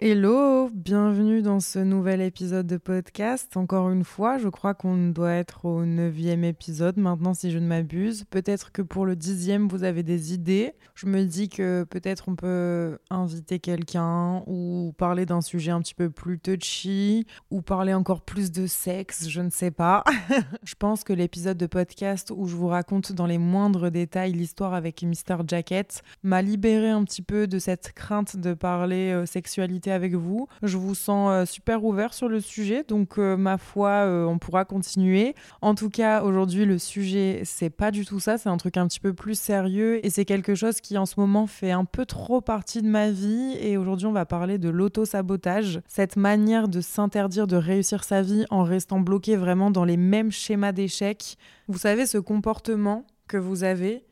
Hello, bienvenue dans ce nouvel épisode de podcast. Encore une fois, je crois qu'on doit être au neuvième épisode maintenant si je ne m'abuse. Peut-être que pour le dixième, vous avez des idées. Je me dis que peut-être on peut inviter quelqu'un ou parler d'un sujet un petit peu plus touchy ou parler encore plus de sexe, je ne sais pas. je pense que l'épisode de podcast où je vous raconte dans les moindres détails l'histoire avec Mr. Jacket m'a libéré un petit peu de cette crainte de parler euh, avec vous. Je vous sens euh, super ouvert sur le sujet, donc euh, ma foi, on pourra continuer. En tout cas, aujourd'hui, le sujet, c'est pas du tout ça, c'est un truc un petit peu plus sérieux et c'est quelque chose qui en ce moment fait un peu trop partie de ma vie. Et aujourd'hui, on va parler de l'auto-sabotage, cette manière de s'interdire de réussir sa vie en restant bloqué vraiment dans les mêmes schémas d'échec. Vous savez, ce comportement que vous avez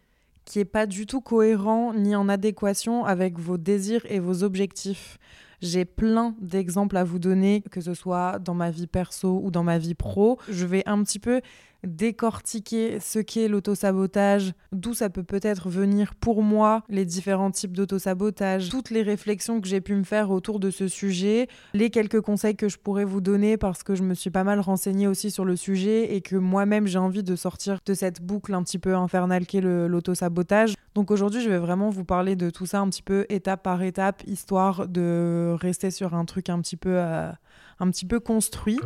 qui est pas du tout cohérent ni en adéquation avec vos désirs et vos objectifs. J'ai plein d'exemples à vous donner, que ce soit dans ma vie perso ou dans ma vie pro. Je vais un petit peu décortiquer ce qu'est l'autosabotage, d'où ça peut peut-être venir pour moi, les différents types d'autosabotage, toutes les réflexions que j'ai pu me faire autour de ce sujet, les quelques conseils que je pourrais vous donner parce que je me suis pas mal renseignée aussi sur le sujet et que moi-même j'ai envie de sortir de cette boucle un petit peu infernale qu'est l'autosabotage. Donc aujourd'hui, je vais vraiment vous parler de tout ça un petit peu étape par étape, histoire de rester sur un truc un petit peu... Euh, un petit peu construit.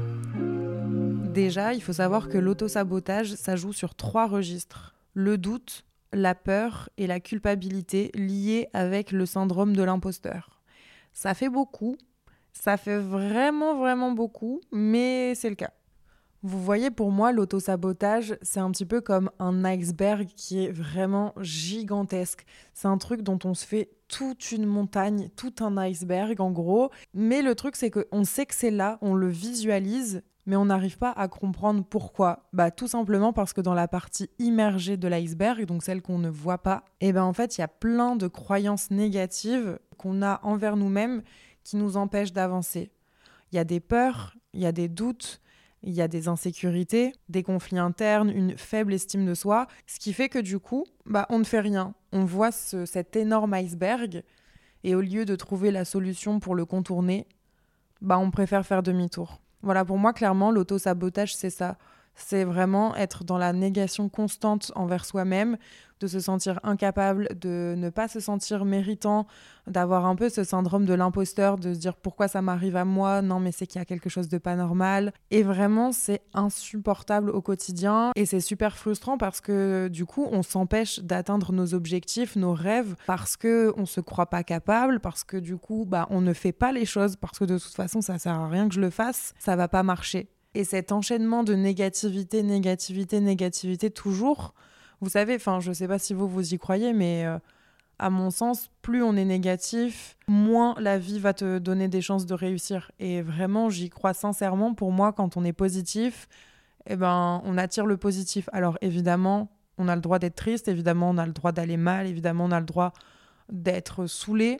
Déjà, il faut savoir que l'autosabotage, ça joue sur trois registres. Le doute, la peur et la culpabilité liées avec le syndrome de l'imposteur. Ça fait beaucoup, ça fait vraiment vraiment beaucoup, mais c'est le cas. Vous voyez, pour moi, l'autosabotage, c'est un petit peu comme un iceberg qui est vraiment gigantesque. C'est un truc dont on se fait toute une montagne, tout un iceberg en gros. Mais le truc, c'est qu'on sait que c'est là, on le visualise, mais on n'arrive pas à comprendre pourquoi. Bah tout simplement parce que dans la partie immergée de l'iceberg, donc celle qu'on ne voit pas, eh ben en fait, il y a plein de croyances négatives qu'on a envers nous-mêmes qui nous empêchent d'avancer. Il y a des peurs, il y a des doutes, il y a des insécurités, des conflits internes, une faible estime de soi, ce qui fait que du coup, bah, on ne fait rien. On voit cet énorme iceberg et au lieu de trouver la solution pour le contourner, bah, on préfère faire demi-tour. Voilà, pour moi, clairement, l'auto-sabotage, c'est ça. C'est vraiment être dans la négation constante envers soi-même, de se sentir incapable, de ne pas se sentir méritant, d'avoir un peu ce syndrome de l'imposteur, de se dire pourquoi ça m'arrive à moi, non mais c'est qu'il y a quelque chose de pas normal. Et vraiment c'est insupportable au quotidien et c'est super frustrant parce que du coup on s'empêche d'atteindre nos objectifs, nos rêves, parce que on se croit pas capable, parce que du coup bah on ne fait pas les choses parce que de toute façon ça sert à rien que je le fasse, ça va pas marcher. Et cet enchaînement de négativité, négativité, négativité toujours, vous savez, enfin, je sais pas si vous vous y croyez, mais euh, à mon sens, plus on est négatif, moins la vie va te donner des chances de réussir. Et vraiment, j'y crois sincèrement. Pour moi, quand on est positif, eh ben, on attire le positif. Alors évidemment, on a le droit d'être triste, évidemment, on a le droit d'aller mal, évidemment, on a le droit d'être saoulé.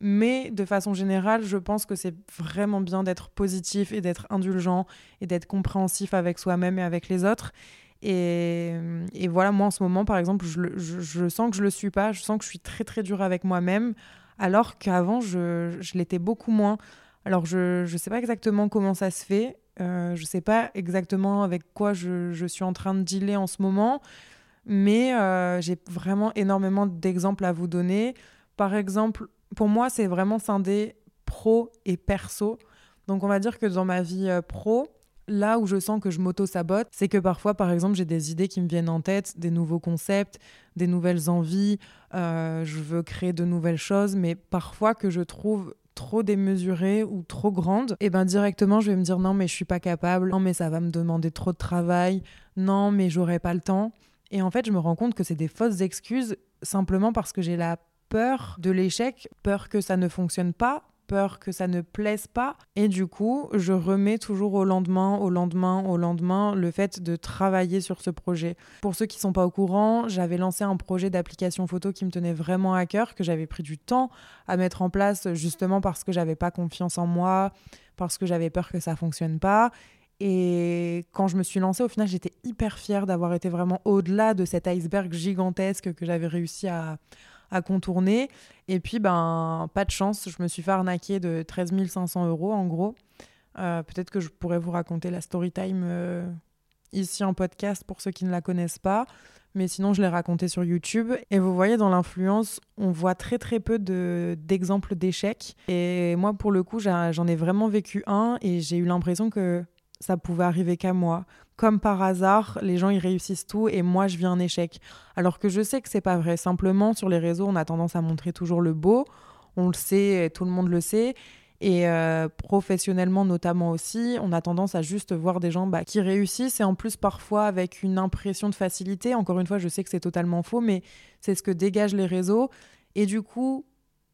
Mais de façon générale, je pense que c'est vraiment bien d'être positif et d'être indulgent et d'être compréhensif avec soi-même et avec les autres. Et, voilà, moi en ce moment, par exemple, je, sens que je le suis pas, je sens que je suis très très dure avec moi-même, alors qu'avant, je, l'étais beaucoup moins. Alors, je ne sais pas exactement comment ça se fait, euh, je ne sais pas exactement avec quoi je, suis en train de dealer en ce moment, mais euh, j'ai vraiment énormément d'exemples à vous donner. Par exemple, pour moi, c'est vraiment scindé pro et perso. Donc, on va dire que dans ma vie euh, pro, là où je sens que je m'auto-sabote, c'est que parfois, par exemple, j'ai des idées qui me viennent en tête, des nouveaux concepts, des nouvelles envies, euh, je veux créer de nouvelles choses, mais parfois que je trouve trop démesurées ou trop grandes, et eh ben directement je vais me dire non mais je suis pas capable, non mais ça va me demander trop de travail, non mais j'aurai pas le temps. Et en fait, je me rends compte que c'est des fausses excuses simplement parce que j'ai la peur de l'échec, peur que ça ne fonctionne pas, peur que ça ne plaise pas. Et du coup, je remets toujours au lendemain, au lendemain, au lendemain le fait de travailler sur ce projet. Pour ceux qui sont pas au courant, j'avais lancé un projet d'application photo qui me tenait vraiment à cœur, que j'avais pris du temps à mettre en place justement parce que j'avais pas confiance en moi, parce que j'avais peur que ça fonctionne pas. Et quand je me suis lancée, au final, j'étais hyper fière d'avoir été vraiment au-delà de cet iceberg gigantesque que j'avais réussi à, à contourner. Et puis, ben, pas de chance, je me suis fait arnaquer de 13 500 euros en gros. Euh, peut-être que je pourrais vous raconter la story time euh, ici en podcast pour ceux qui ne la connaissent pas. Mais sinon, je l'ai raconté sur YouTube. Et vous voyez, dans l'influence, on voit très très peu d'exemples d'échecs. Et moi, pour le coup, j'en ai vraiment vécu un et j'ai eu l'impression que ça pouvait arriver qu'à moi. Comme par hasard, les gens ils réussissent tout et moi je vis un échec. Alors que je sais que c'est pas vrai. Simplement sur les réseaux, on a tendance à montrer toujours le beau. On le sait, tout le monde le sait. Et euh, professionnellement notamment aussi, on a tendance à juste voir des gens bah, qui réussissent et en plus parfois avec une impression de facilité. Encore une fois, je sais que c'est totalement faux, mais c'est ce que dégagent les réseaux. Et du coup,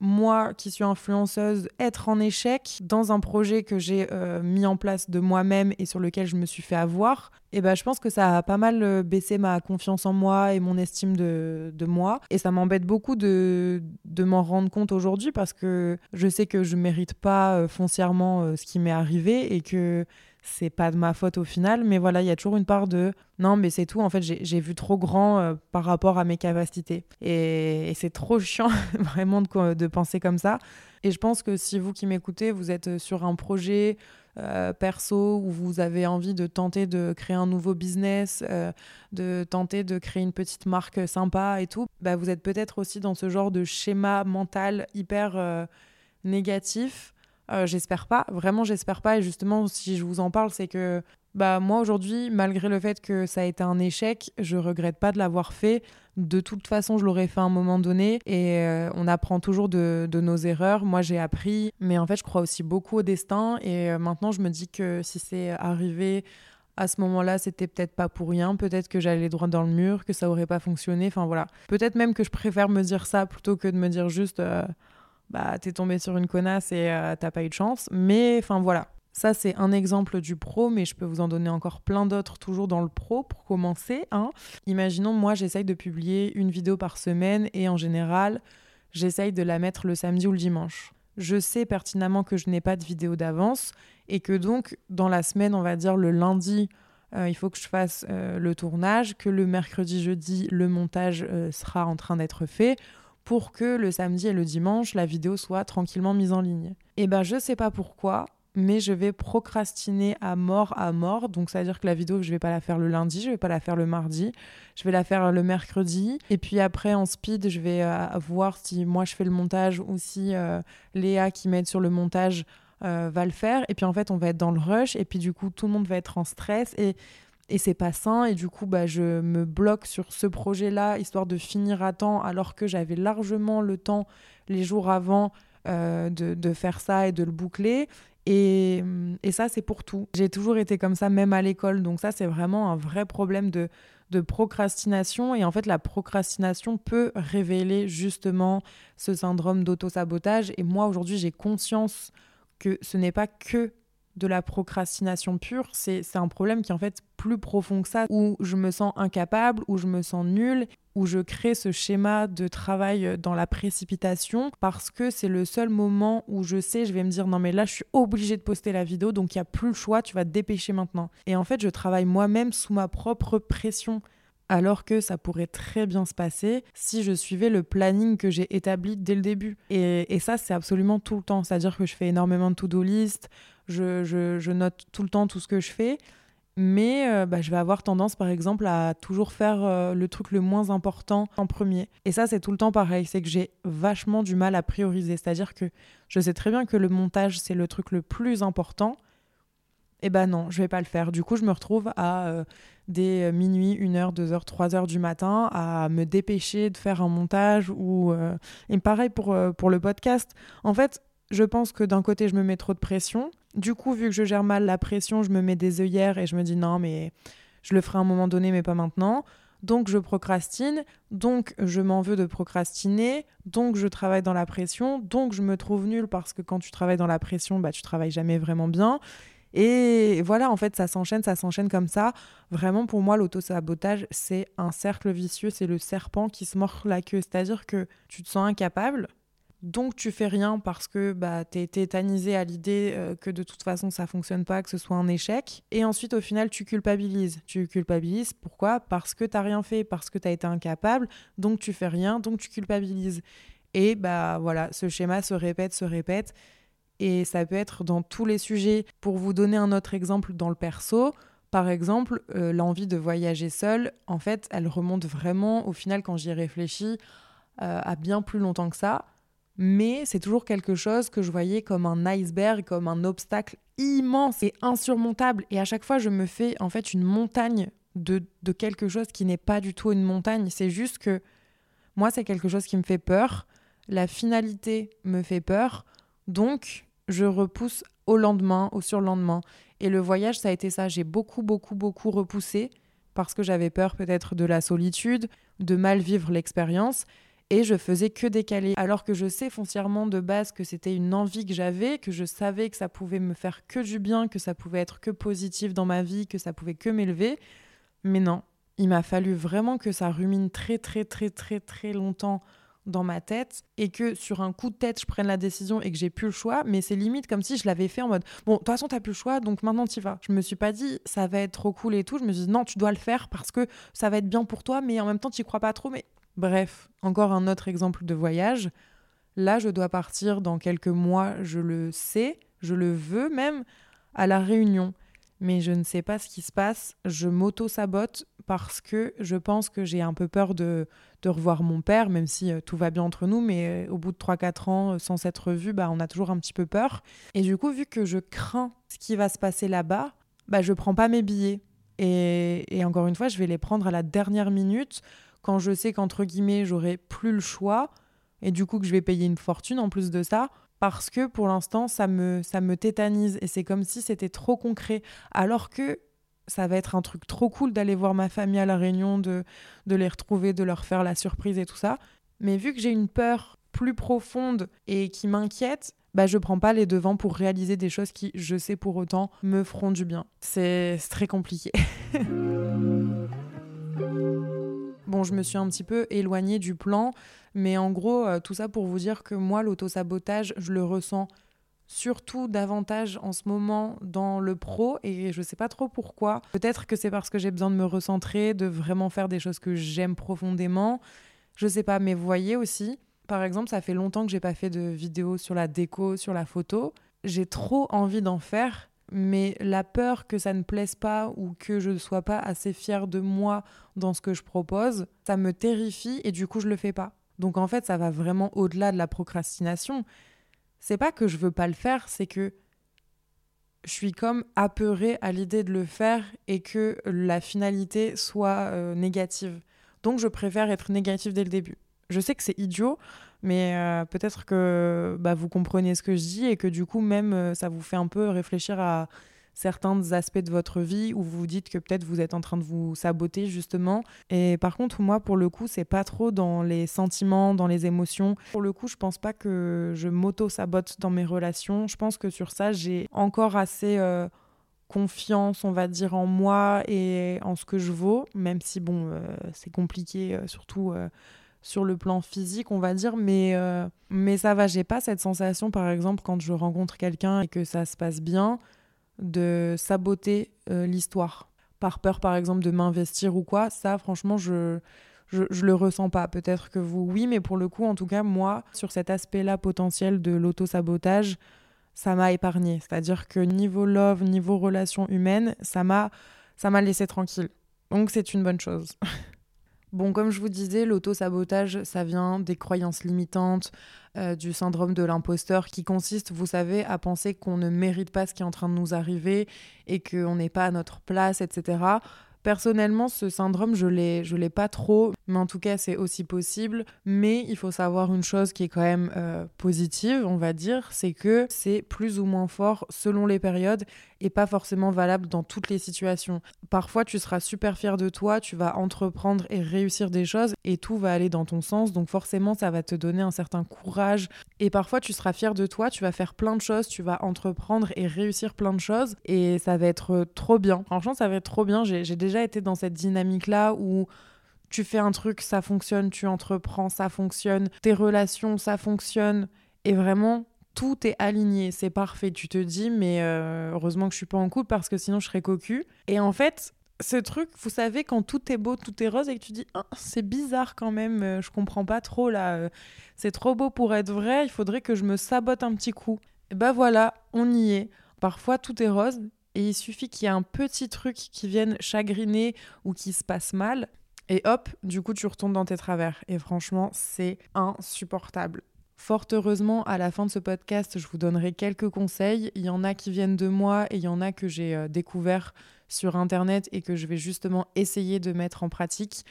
moi qui suis influenceuse, être en échec dans un projet que j'ai euh, mis en place de moi-même et sur lequel je me suis fait avoir, eh ben, je pense que ça a pas mal euh, baissé ma confiance en moi et mon estime de, moi. Et ça m'embête beaucoup de, de m'en rendre compte aujourd'hui parce que je sais que je mérite pas euh, foncièrement ce qui m'est arrivé et que c'est pas de ma faute au final, mais voilà, il y a toujours une part de non, mais c'est tout. En fait, j'ai vu trop grand euh, par rapport à mes capacités. Et, c'est trop chiant, vraiment, de, penser comme ça. Et je pense que si vous qui m'écoutez, vous êtes sur un projet euh, perso où vous avez envie de tenter de créer un nouveau business, euh, de tenter de créer une petite marque sympa et tout, bah, vous êtes peut-être aussi dans ce genre de schéma mental hyper négatif euh, j'espère pas, vraiment j'espère pas. Et justement, si je vous en parle, c'est que bah moi aujourd'hui, malgré le fait que ça a été un échec, je regrette pas de l'avoir fait. De toute façon, je l'aurais fait à un moment donné et euh, on apprend toujours de, nos erreurs. Moi, j'ai appris, mais en fait, je crois aussi beaucoup au destin et euh, maintenant, je me dis que si c'est arrivé à ce moment-là, c'était peut-être pas pour rien, peut-être que j'allais droit dans le mur, que ça aurait pas fonctionné. Enfin voilà, peut-être même que je préfère me dire ça plutôt que de me dire juste bah t'es tombé sur une connasse et euh, t'as pas eu de chance. Mais enfin voilà, ça c'est un exemple du pro, mais je peux vous en donner encore plein d'autres toujours dans le pro pour commencer. Hein. Imaginons moi j'essaye de publier une vidéo par semaine et en général j'essaye de la mettre le samedi ou le dimanche. Je sais pertinemment que je n'ai pas de vidéo d'avance et que donc dans la semaine, on va dire le lundi, euh, il faut que je fasse euh, le tournage, que le mercredi, jeudi, le montage sera en train d'être fait pour que le samedi et le dimanche, la vidéo soit tranquillement mise en ligne. Et eh ben je sais pas pourquoi, mais je vais procrastiner à mort à mort. Donc, ça veut dire que la vidéo, je vais pas la faire le lundi, je vais pas la faire le mardi, je vais la faire le mercredi. Et puis après, en speed, je vais euh, voir si moi je fais le montage ou si euh, Léa qui m'aide sur le montage euh, va le faire. Et puis en fait, on va être dans le rush. Et puis du coup, tout le monde va être en stress. Et et c'est pas sain. Et du coup bah je me bloque sur ce projet là histoire de finir à temps alors que j'avais largement le temps les jours avant euh, de, faire ça et de le boucler. Et, et ça c'est pour tout. J'ai toujours été comme ça même à l'école. Donc ça c'est vraiment un vrai problème de, de procrastination. Et en fait la procrastination peut révéler justement ce syndrome d'auto-sabotage. Et moi aujourd'hui j'ai conscience que ce n'est pas que de la procrastination pure, c'est un problème qui est en fait plus profond que ça, où je me sens incapable, où je me sens nulle, où je crée ce schéma de travail dans la précipitation, parce que c'est le seul moment où je sais, je vais me dire non mais là je suis obligée de poster la vidéo, donc il n'y a plus le choix, tu vas te dépêcher maintenant. Et en fait je travaille moi-même sous ma propre pression alors que ça pourrait très bien se passer si je suivais le planning que j'ai établi dès le début. Et, ça, c'est absolument tout le temps. C'est-à-dire que je fais énormément de to-do list, je, note tout le temps tout ce que je fais. Mais euh, bah, je vais avoir tendance, par exemple, à toujours faire euh, le truc le moins important en premier. Et ça, c'est tout le temps pareil. C'est que j'ai vachement du mal à prioriser. C'est-à-dire que je sais très bien que le montage, c'est le truc le plus important. Eh ben non, je vais pas le faire. Du coup, je me retrouve à euh, des minuit, 1h, 2h, 3h du matin à me dépêcher de faire un montage ou et pareil pour pour le podcast. En fait, je pense que d'un côté, je me mets trop de pression. Du coup, vu que je gère mal la pression, je me mets des œillères et je me dis non, mais je le ferai à un moment donné, mais pas maintenant. donc je procrastine, donc je m'en veux de procrastiner, donc je travaille dans la pression, donc je me trouve nulle parce que quand tu travailles dans la pression, bah tu travailles jamais vraiment bien. Et voilà, en fait, ça s'enchaîne, ça s'enchaîne comme ça. Vraiment, pour moi, l'auto-sabotage, c'est un cercle vicieux, c'est le serpent qui se mord la queue. C'est-à-dire que tu te sens incapable, donc tu fais rien parce que bah, tu es tétanisé à l'idée euh, que de toute façon ça fonctionne pas, que ce soit un échec. Et ensuite au final tu culpabilises. Tu culpabilises pourquoi? Parce que t'as rien fait, parce que tu as été incapable, donc tu fais rien, donc tu culpabilises. Et bah voilà, ce schéma se répète, se répète. Et ça peut être dans tous les sujets. Pour vous donner un autre exemple dans le perso, par exemple, euh, l'envie de voyager seule, en fait, elle remonte vraiment, au final, quand j'y réfléchis, euh, à bien plus longtemps que ça mais c'est toujours quelque chose que je voyais comme un iceberg, comme un obstacle immense et insurmontable. Et à chaque fois, je me fais en fait une montagne de, quelque chose qui n'est pas du tout une montagne. C'est juste que moi, c'est quelque chose qui me fait peur. La finalité me fait peur. Donc, je repousse au lendemain, au surlendemain. Et le voyage, ça a été ça. J'ai beaucoup, beaucoup, beaucoup repoussé parce que j'avais peur peut-être de la solitude, de mal vivre l'expérience et je faisais que décaler. Alors que je sais foncièrement de base que c'était une envie que j'avais, que je savais que ça pouvait me faire que du bien, que ça pouvait être que positif dans ma vie, que ça pouvait que m'élever. Mais non, il m'a fallu vraiment que ça rumine très très très très très longtemps dans ma tête et que sur un coup de tête je prenne la décision et que j'ai plus le choix mais c'est limite comme si je l'avais fait en mode bon de toute façon t'as plus le choix donc maintenant tu vas je me suis pas dit ça va être trop cool et tout je me suis dit non tu dois le faire parce que ça va être bien pour toi mais en même temps tu crois pas trop mais Bref, encore un autre exemple de voyage. Là, je dois partir dans quelques mois, je le sais, je le veux même, à la Réunion. Mais je ne sais pas ce qui se passe. Je m'auto-sabote parce que je pense que j'ai un peu peur de, revoir mon père, même si euh, tout va bien entre nous. Mais euh, au bout de 3-4 ans, euh, sans s'être vu, bah, on a toujours un petit peu peur. Et du coup, vu que je crains ce qui va se passer là-bas, bah, je prends pas mes billets. et encore une fois, je vais les prendre à la dernière minute quand je sais qu'entre guillemets, j'aurai plus le choix et du coup que je vais payer une fortune en plus de ça parce que pour l'instant, ça me, ça me tétanise et c'est comme si c'était trop concret. Alors que ça va être un truc trop cool d'aller voir ma famille à La Réunion, de, de les retrouver, de leur faire la surprise et tout ça. Mais vu que j'ai une peur plus profonde et qui m'inquiète, bah je prends pas les devants pour réaliser des choses qui, je sais pour autant, me feront du bien. C'est très compliqué. Bon, je me suis un petit peu éloignée du plan, mais en gros, euh, tout ça pour vous dire que moi, l'autosabotage, je le ressens surtout davantage en ce moment dans le pro et je sais pas trop pourquoi. Peut-être que c'est parce que j'ai besoin de me recentrer, de vraiment faire des choses que j'aime profondément. Je sais pas, mais vous voyez aussi, par exemple, ça fait longtemps que j'ai pas fait de vidéo sur la déco, sur la photo. J'ai trop envie d'en faire mais la peur que ça ne plaise pas ou que je ne sois pas assez fière de moi dans ce que je propose, ça me terrifie et du coup je le fais pas. Donc en fait, ça va vraiment au-delà de la procrastination. C'est pas que je veux pas le faire, c'est que je suis comme apeurée à l'idée de le faire et que la finalité soit euh, négative. Donc je préfère être négative dès le début. Je sais que c'est idiot, mais euh, peut-être que bah, vous comprenez ce que je dis et que du coup même euh, ça vous fait un peu réfléchir à certains aspects de votre vie où vous vous dites que peut-être vous êtes en train de vous saboter justement. Et par contre moi pour le coup c'est pas trop dans les sentiments, dans les émotions. Pour le coup je pense pas que je m'auto-sabote dans mes relations. Je pense que sur ça j'ai encore assez... Euh, confiance, on va dire, en moi et en ce que je vaux, même si, bon, c'est compliqué, surtout sur le plan physique, on va dire, mais, euh, mais ça va. J'ai pas cette sensation, par exemple, quand je rencontre quelqu'un et que ça se passe bien, de saboter euh, l'histoire. Par peur, par exemple, de m'investir ou quoi. Ça, franchement, je, je, je le ressens pas. Peut-être que vous, oui, mais pour le coup, en tout cas, moi, sur cet aspect-là potentiel de l'auto-sabotage, ça m'a épargné. C'est-à-dire que niveau love, niveau relation humaine, ça m'a ça m'a laissé tranquille. Donc c'est une bonne chose. Bon, comme je vous disais, l'auto-sabotage, ça vient des croyances limitantes, euh, du syndrome de l'imposteur qui consiste, vous savez, à penser qu'on ne mérite pas ce qui est en train de nous arriver et qu'on n'est pas à notre place, etc. Personnellement, ce syndrome, je l'ai, l'ai pas trop, mais en tout cas, c'est aussi possible. Mais il faut savoir une chose qui est quand même euh, positive, on va dire, c'est que c'est plus ou moins fort selon les périodes est pas forcément valable dans toutes les situations. Parfois, tu seras super fier de toi, tu vas entreprendre et réussir des choses et tout va aller dans ton sens. Donc forcément, ça va te donner un certain courage. Et parfois, tu seras fier de toi, tu vas faire plein de choses, tu vas entreprendre et réussir plein de choses et ça va être trop bien. Franchement, ça va être trop bien. J'ai déjà été dans cette dynamique-là où tu fais un truc, ça fonctionne, tu entreprends, ça fonctionne, tes relations, ça fonctionne. Et vraiment, tout est aligné, c'est parfait. Tu te dis, mais euh, heureusement que je suis pas en couple parce que sinon je serais cocu. Et en fait, ce truc, vous savez, quand tout est beau, tout est rose et que tu dis, ah, c'est bizarre quand même, euh, je comprends pas trop là, euh, c'est trop beau pour être vrai, il faudrait que je me sabote un petit coup. Et ben voilà, on y est. Parfois tout est rose et il suffit qu'il y ait un petit truc qui vienne chagriner ou qui se passe mal et hop, du coup, tu retombes dans tes travers. Et franchement, c'est insupportable. Fort heureusement, à la fin de ce podcast, je vous donnerai quelques conseils. Il y en a qui viennent de moi et il y en a que j'ai euh, découvert sur Internet et que je vais justement essayer de mettre en pratique.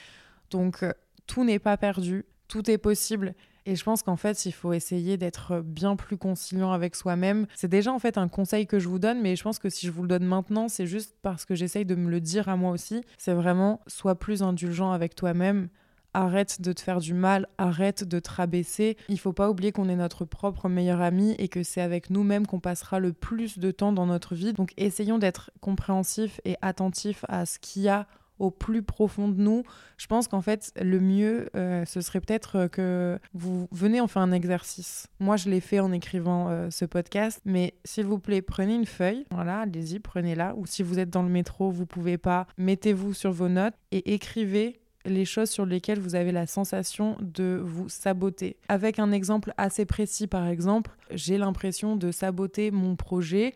Donc, euh, tout n'est pas perdu, tout est possible. Et je pense qu'en fait, il faut essayer d'être bien plus conciliant avec soi-même. C'est déjà en fait un conseil que je vous donne, mais je pense que si je vous le donne maintenant, c'est juste parce que j'essaye de me le dire à moi aussi. C'est vraiment sois plus indulgent avec toi-même. Arrête de te faire du mal, arrête de te rabaisser. Il faut pas oublier qu'on est notre propre meilleur ami et que c'est avec nous-mêmes qu'on passera le plus de temps dans notre vie. Donc essayons d'être compréhensifs et attentifs à ce qu'il y a au plus profond de nous. Je pense qu'en fait, le mieux, euh, ce serait peut-être que vous venez en faire un exercice. Moi, je l'ai fait en écrivant euh, ce podcast, mais s'il vous plaît, prenez une feuille, voilà, allez-y, prenez-la. Ou si vous êtes dans le métro, vous pouvez pas, mettez-vous sur vos notes et écrivez les choses sur lesquelles vous avez la sensation de vous saboter. Avec un exemple assez précis, par exemple, j'ai l'impression de saboter mon projet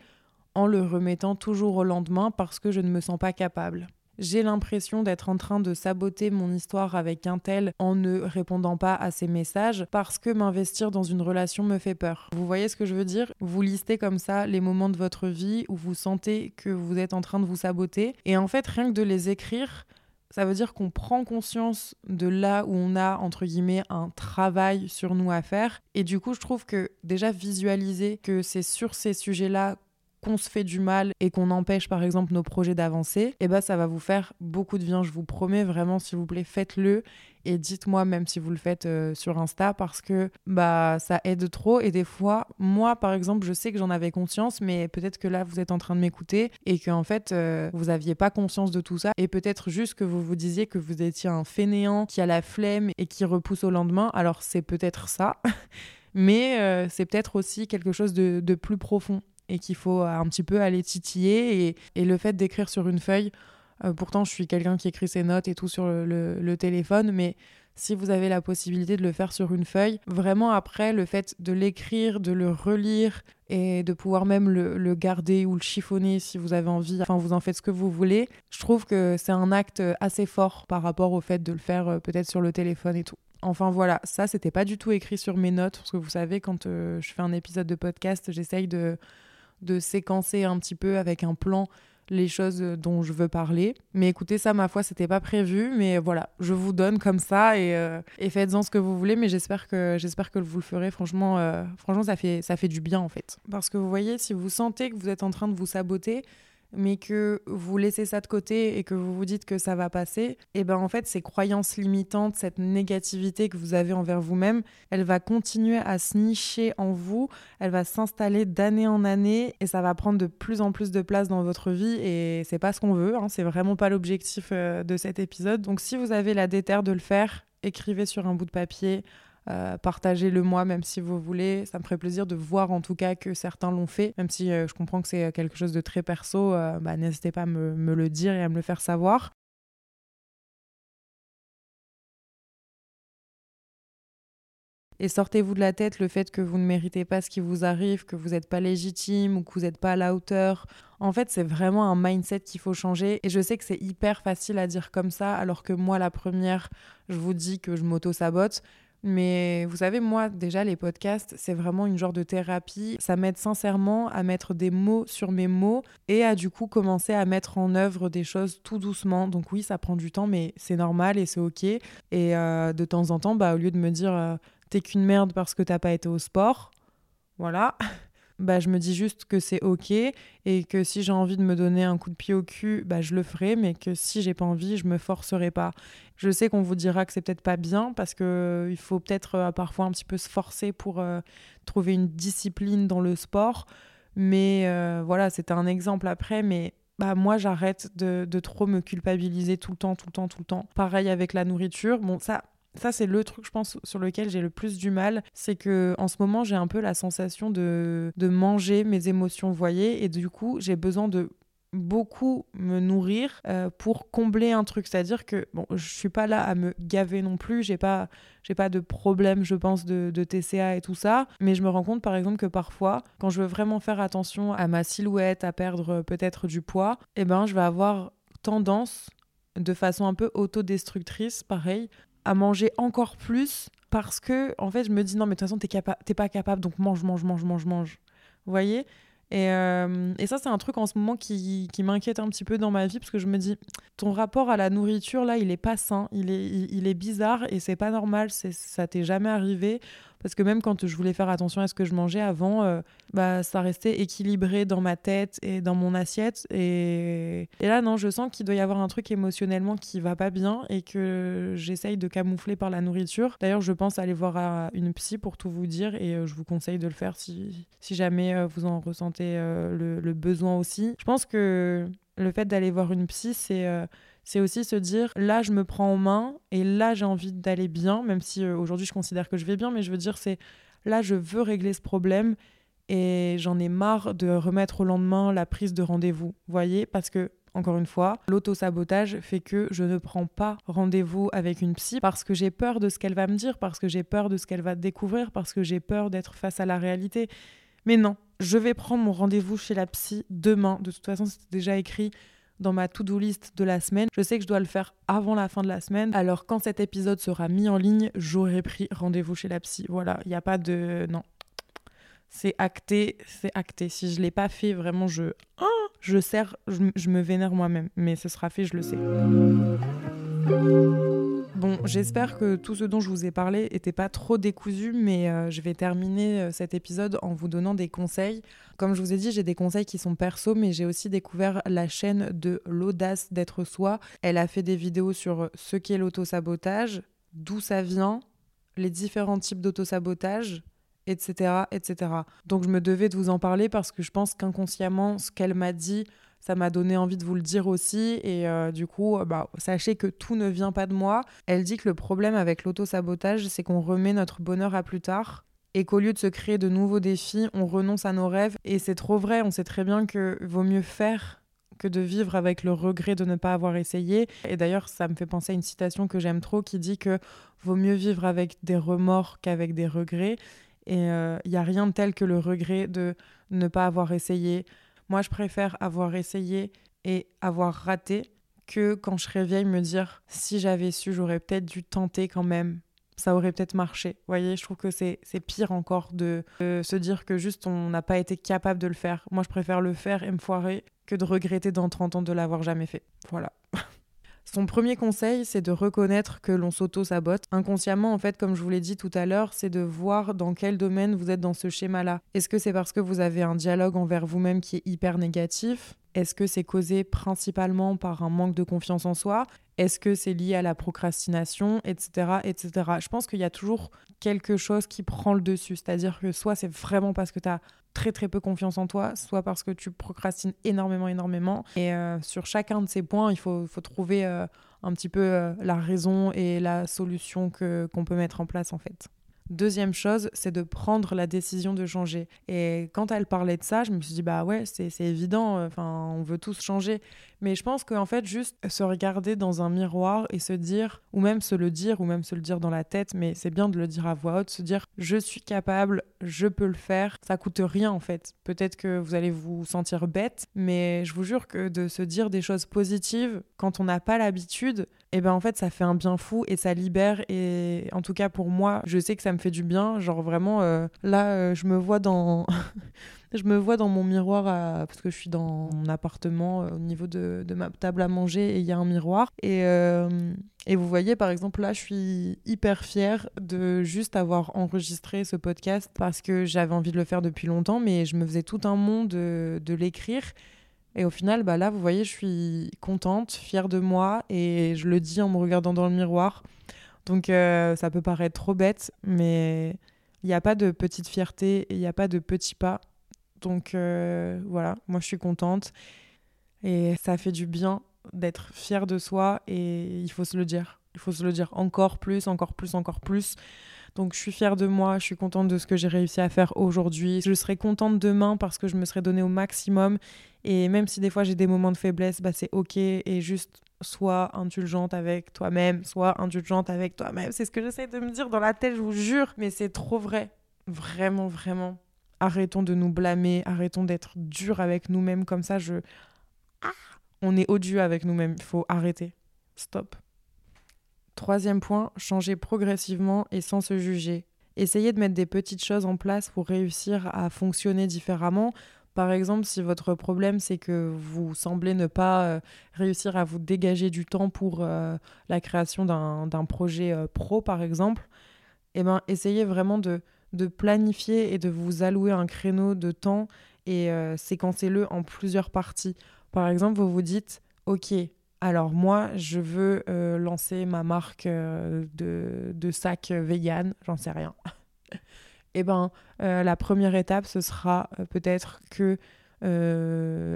en le remettant toujours au lendemain parce que je ne me sens pas capable j'ai l'impression d'être en train de saboter mon histoire avec un tel en ne répondant pas à ses messages parce que m'investir dans une relation me fait peur. Vous voyez ce que je veux dire? Vous listez comme ça les moments de votre vie où vous sentez que vous êtes en train de vous saboter et en fait rien que de les écrire, ça veut dire qu'on prend conscience de là où on a, entre guillemets, un travail sur nous à faire. Et du coup, je trouve que déjà visualiser que c'est sur ces sujets-là qu'on se fait du mal et qu'on empêche par exemple nos projets d'avancer, eh ben ça va vous faire beaucoup de bien. Je vous promets vraiment, s'il vous plaît, faites-le et dites-moi même si vous le faites euh, sur Insta parce que bah ça aide trop et des fois moi par exemple je sais que j'en avais conscience mais peut-être que là vous êtes en train de m'écouter et que en fait euh, vous aviez pas conscience de tout ça et peut-être juste que vous vous disiez que vous étiez un fainéant qui a la flemme et qui repousse au lendemain alors c'est peut-être ça mais euh, c'est peut-être aussi quelque chose de plus profond et qu'il faut un petit peu aller titiller. Et, le fait d'écrire sur une feuille, euh, pourtant je suis quelqu'un qui écrit ses notes et tout sur le, téléphone, mais si vous avez la possibilité de le faire sur une feuille, vraiment après, le fait de l'écrire, de le relire et de pouvoir même le, garder ou le chiffonner si vous avez envie, enfin vous en faites ce que vous voulez, je trouve que c'est un acte assez fort par rapport au fait de le faire euh, peut-être sur le téléphone et tout. Enfin voilà, ça c'était pas du tout écrit sur mes notes parce que vous savez quand euh, je fais un épisode de podcast, j'essaye de de séquencer un petit peu avec un plan les choses dont je veux parler. Mais écoutez, ça, ma foi, c'était pas prévu. Mais voilà, je vous donne comme ça et, euh, faites-en ce que vous voulez. Mais j'espère que, j'espère que vous le ferez. Franchement, euh, franchement ça, fait, ça fait du bien en fait. Parce que vous voyez, si vous sentez que vous êtes en train de vous saboter, mais que vous laissez ça de côté et que vous vous dites que ça va passer, et eh ben en fait ces croyances limitantes, cette négativité que vous avez envers vous-même, elle va continuer à se nicher en vous, elle va s'installer d'année en année et ça va prendre de plus en plus de place dans votre vie et c'est pas ce qu'on veut, hein, c'est vraiment pas l'objectif euh, de cet épisode. Donc si vous avez la déterre de le faire, écrivez sur un bout de papier, euh, partagez-le moi, même si vous voulez. Ça me ferait plaisir de voir en tout cas que certains l'ont fait, même si euh, je comprends que c'est quelque chose de très perso. Euh, bah, n'hésitez pas à me, me, le dire et à me le faire savoir. Et sortez-vous de la tête le fait que vous ne méritez pas ce qui vous arrive, que vous n'êtes pas légitime ou que vous n'êtes pas à la hauteur. En fait, c'est vraiment un mindset qu'il faut changer. Et je sais que c'est hyper facile à dire comme ça, alors que moi, la première, je vous dis que je m'auto-sabote. Mais vous savez, moi, déjà, les podcasts, c'est vraiment une genre de thérapie. Ça m'aide sincèrement à mettre des mots sur mes mots et à du coup commencer à mettre en œuvre des choses tout doucement. Donc oui, ça prend du temps, mais c'est normal et c'est ok. Et euh, de temps en temps, bah, au lieu de me dire euh, t'es qu'une merde parce que t'as pas été au sport, voilà. Bah, je me dis juste que c'est ok et que si j'ai envie de me donner un coup de pied au cul, bah, je le ferai, mais que si j'ai pas envie, je me forcerai pas. Je sais qu'on vous dira que c'est peut-être pas bien parce que euh, il faut peut-être euh, parfois un petit peu se forcer pour euh, trouver une discipline dans le sport. Mais voilà, c'était un exemple après, mais bah moi j'arrête de, de, trop me culpabiliser tout le temps, tout le temps, tout le temps. Pareil avec la nourriture. Bon, ça, ça, c'est le truc, je pense, sur lequel j'ai le plus du mal. C'est que en ce moment, j'ai un peu la sensation de, de manger mes émotions, voyez. Et du coup, j'ai besoin de beaucoup me nourrir euh, pour combler un truc c'est à dire que bon je suis pas là à me gaver non plus j'ai pas j'ai pas de problème je pense de, de, TCA et tout ça mais je me rends compte par exemple que parfois quand je veux vraiment faire attention à ma silhouette à perdre euh, peut-être du poids eh ben je vais avoir tendance de façon un peu autodestructrice pareil à manger encore plus parce que, en fait, je me dis non, mais de toute façon, t'es capa pas capable, donc mange, mange, mange, mange, mange. Vous voyez? Et, euh, et, ça, c'est un truc en ce moment qui, qui m'inquiète un petit peu dans ma vie parce que je me dis, ton rapport à la nourriture, là, il est pas sain, il est, il est bizarre et c'est pas normal, ça t'est jamais arrivé. Parce que même quand je voulais faire attention à ce que je mangeais avant, euh, bah, ça restait équilibré dans ma tête et dans mon assiette. Et, là, non, je sens qu'il doit y avoir un truc émotionnellement qui va pas bien et que j'essaye de camoufler par la nourriture. D'ailleurs, je pense aller voir une psy pour tout vous dire et euh, je vous conseille de le faire si, si jamais euh, vous en ressentez le, besoin aussi. Je pense que le fait d'aller voir une psy, c'est c'est aussi se dire là je me prends en main et là j'ai envie d'aller bien, même si euh, aujourd'hui je considère que je vais bien, mais je veux dire c'est là je veux régler ce problème et j'en ai marre de remettre au lendemain la prise de rendez-vous, voyez, parce que encore une fois, l'auto-sabotage fait que je ne prends pas rendez-vous avec une psy parce que j'ai peur de ce qu'elle va me dire, parce que j'ai peur de ce qu'elle va découvrir, parce que j'ai peur d'être face à la réalité. Mais non, je vais prendre mon rendez-vous chez la psy demain. De toute façon, c'était déjà écrit dans ma to-do list de la semaine. Je sais que je dois le faire avant la fin de la semaine. Alors quand cet épisode sera mis en ligne, j'aurai pris rendez-vous chez la psy. Voilà, il n'y a pas de... Non. C'est acté, c'est acté. Si je ne l'ai pas fait, vraiment, je... Ah, je sers, je me vénère moi-même. Mais ce sera fait, je le sais. Bon, j'espère que tout ce dont je vous ai parlé n'était pas trop décousu, mais euh, je vais terminer euh, cet épisode en vous donnant des conseils. Comme je vous ai dit, j'ai des conseils qui sont perso, mais j'ai aussi découvert la chaîne de l'audace d'être soi. Elle a fait des vidéos sur ce qu'est l'autosabotage, d'où ça vient, les différents types d'autosabotage, etc., etc. Donc je me devais de vous en parler parce que je pense qu'inconsciemment, ce qu'elle m'a dit ça m'a donné envie de vous le dire aussi. Et euh, du coup, euh, bah, sachez que tout ne vient pas de moi. Elle dit que le problème avec l'auto-sabotage, c'est qu'on remet notre bonheur à plus tard. Et qu'au lieu de se créer de nouveaux défis, on renonce à nos rêves. Et c'est trop vrai, on sait très bien que vaut mieux faire que de vivre avec le regret de ne pas avoir essayé. Et d'ailleurs, ça me fait penser à une citation que j'aime trop qui dit que vaut mieux vivre avec des remords qu'avec des regrets. Et il euh, n'y a rien de tel que le regret de ne pas avoir essayé, moi, je préfère avoir essayé et avoir raté que quand je réveille me dire si j'avais su, j'aurais peut-être dû tenter quand même. Ça aurait peut-être marché. Vous voyez, je trouve que c'est pire encore de, se dire que juste on n'a pas été capable de le faire. Moi, je préfère le faire et me foirer que de regretter dans 30 ans de l'avoir jamais fait. Voilà. Son premier conseil, c'est de reconnaître que l'on s'auto-sabote. Inconsciemment, en fait, comme je vous l'ai dit tout à l'heure, c'est de voir dans quel domaine vous êtes dans ce schéma-là. Est-ce que c'est parce que vous avez un dialogue envers vous-même qui est hyper négatif Est-ce que c'est causé principalement par un manque de confiance en soi? Est-ce que c'est lié à la procrastination, etc., etc. Je pense qu'il y a toujours quelque chose qui prend le dessus. C'est-à-dire que soit c'est vraiment parce que tu as très très peu confiance en toi, soit parce que tu procrastines énormément, énormément. Et euh, sur chacun de ces points, il faut, trouver euh, un petit peu euh, la raison et la solution qu'on peut mettre en place en fait. Deuxième chose, c'est de prendre la décision de changer. Et quand elle parlait de ça, je me suis dit, bah ouais, c'est évident, euh, enfin, on veut tous changer. Mais je pense qu'en fait, juste se regarder dans un miroir et se dire, ou même se le dire, ou même se le dire dans la tête, mais c'est bien de le dire à voix haute, se dire, je suis capable, je peux le faire, ça coûte rien en fait. Peut-être que vous allez vous sentir bête, mais je vous jure que de se dire des choses positives quand on n'a pas l'habitude, et eh ben en fait ça fait un bien fou et ça libère et en tout cas pour moi je sais que ça me fait du bien genre vraiment euh, là euh, je me vois dans Je me vois dans mon miroir, parce que je suis dans mon appartement euh, au niveau de, de, ma table à manger et il y a un miroir. Et, et vous voyez, par exemple, là, je suis hyper fière de juste avoir enregistré ce podcast parce que j'avais envie de le faire depuis longtemps, mais je me faisais tout un monde de, de l'écrire. Et au final, bah là, vous voyez, je suis contente, fière de moi et je le dis en me regardant dans le miroir. Donc euh, ça peut paraître trop bête, mais il n'y a pas de petite fierté il n'y a pas de petits pas. Donc euh, voilà, moi je suis contente et ça fait du bien d'être fier de soi et il faut se le dire. Il faut se le dire encore plus, encore plus, encore plus. Donc je suis fière de moi, je suis contente de ce que j'ai réussi à faire aujourd'hui. Je serai contente demain parce que je me serai donné au maximum. Et même si des fois j'ai des moments de faiblesse, bah c'est ok. Et juste sois indulgente avec toi-même, sois indulgente avec toi-même. C'est ce que j'essaie de me dire dans la tête, je vous jure. Mais c'est trop vrai. Vraiment, vraiment. Arrêtons de nous blâmer, arrêtons d'être durs avec nous-mêmes comme ça. Je... Ah, on est odieux avec nous-mêmes. Il faut arrêter. Stop. Troisième point, changer progressivement et sans se juger. Essayez de mettre des petites choses en place pour réussir à fonctionner différemment. Par exemple, si votre problème c'est que vous semblez ne pas euh, réussir à vous dégager du temps pour euh, la création d'un projet euh, pro, par exemple, eh ben, essayez vraiment de, de, planifier et de vous allouer un créneau de temps et séquencez-le en plusieurs parties. Par exemple, vous vous dites, OK, alors moi, je veux euh, lancer ma marque euh, de, de sacs vegan, j'en sais rien. eh euh, la première étape, ce sera peut-être que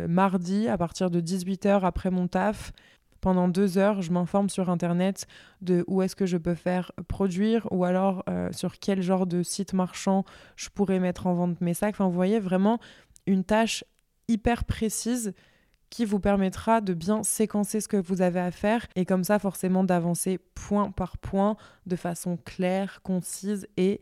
mardi, à partir de 18h après mon taf, pendant deux heures, je m'informe sur Internet de où est-ce que je peux faire produire ou alors sur quel genre de site marchand je pourrais mettre en vente mes sacs. Enfin, vous voyez vraiment une tâche hyper précise qui vous permettra de bien séquencer ce que vous avez à faire et comme ça forcément d'avancer point par point de façon claire, concise et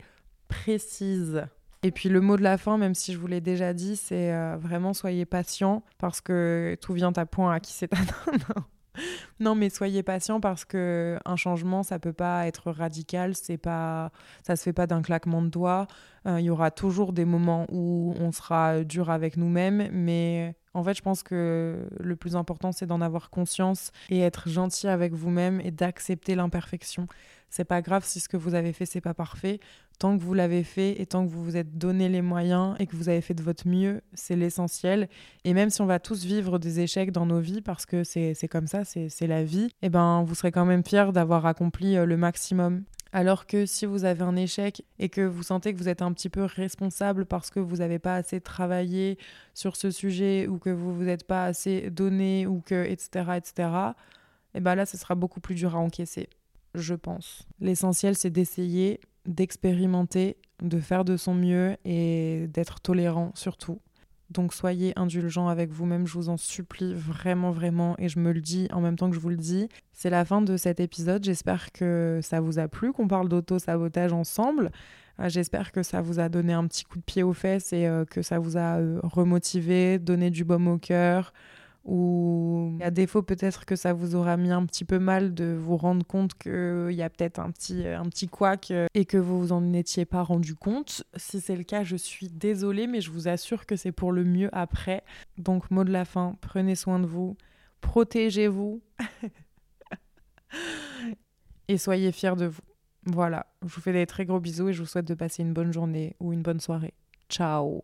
précise. Et puis le mot de la fin, même si je vous l'ai déjà dit, c'est euh, vraiment soyez patient parce que tout vient à point à qui c'est non, mais soyez patient parce que un changement, ça peut pas être radical, c'est pas, ça se fait pas d'un claquement de doigts. Euh, il y aura toujours des moments où on sera dur avec nous-mêmes, mais en fait, je pense que le plus important, c'est d'en avoir conscience et être gentil avec vous-même et d'accepter l'imperfection. C'est pas grave si ce que vous avez fait, c'est pas parfait. Tant que vous l'avez fait et tant que vous vous êtes donné les moyens et que vous avez fait de votre mieux, c'est l'essentiel. Et même si on va tous vivre des échecs dans nos vies, parce que c'est comme ça, c'est la vie, eh ben, vous serez quand même fiers d'avoir accompli euh, le maximum. Alors que si vous avez un échec et que vous sentez que vous êtes un petit peu responsable parce que vous n'avez pas assez travaillé sur ce sujet ou que vous vous êtes pas assez donné ou que etc etc, et ben là ce sera beaucoup plus dur à encaisser, je pense. L'essentiel c'est d'essayer, d'expérimenter, de faire de son mieux et d'être tolérant surtout. Donc soyez indulgents avec vous-même, je vous en supplie vraiment, vraiment, et je me le dis en même temps que je vous le dis. C'est la fin de cet épisode, j'espère que ça vous a plu, qu'on parle d'auto-sabotage ensemble. Euh, j'espère que ça vous a donné un petit coup de pied aux fesses et euh, que ça vous a euh, remotivé, donné du baume au cœur, ou à défaut peut-être que ça vous aura mis un petit peu mal de vous rendre compte qu'il y a peut-être un petit, un petit couac euh, et que vous vous en étiez pas rendu compte. Si c'est le cas, je suis désolée, mais je vous assure que c'est pour le mieux après. Donc mot de la fin, prenez soin de vous, protégez-vous et soyez fiers de vous. Voilà, je vous fais des très gros bisous et je vous souhaite de passer une bonne journée ou une bonne soirée. Ciao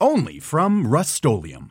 only from Rust-Oleum.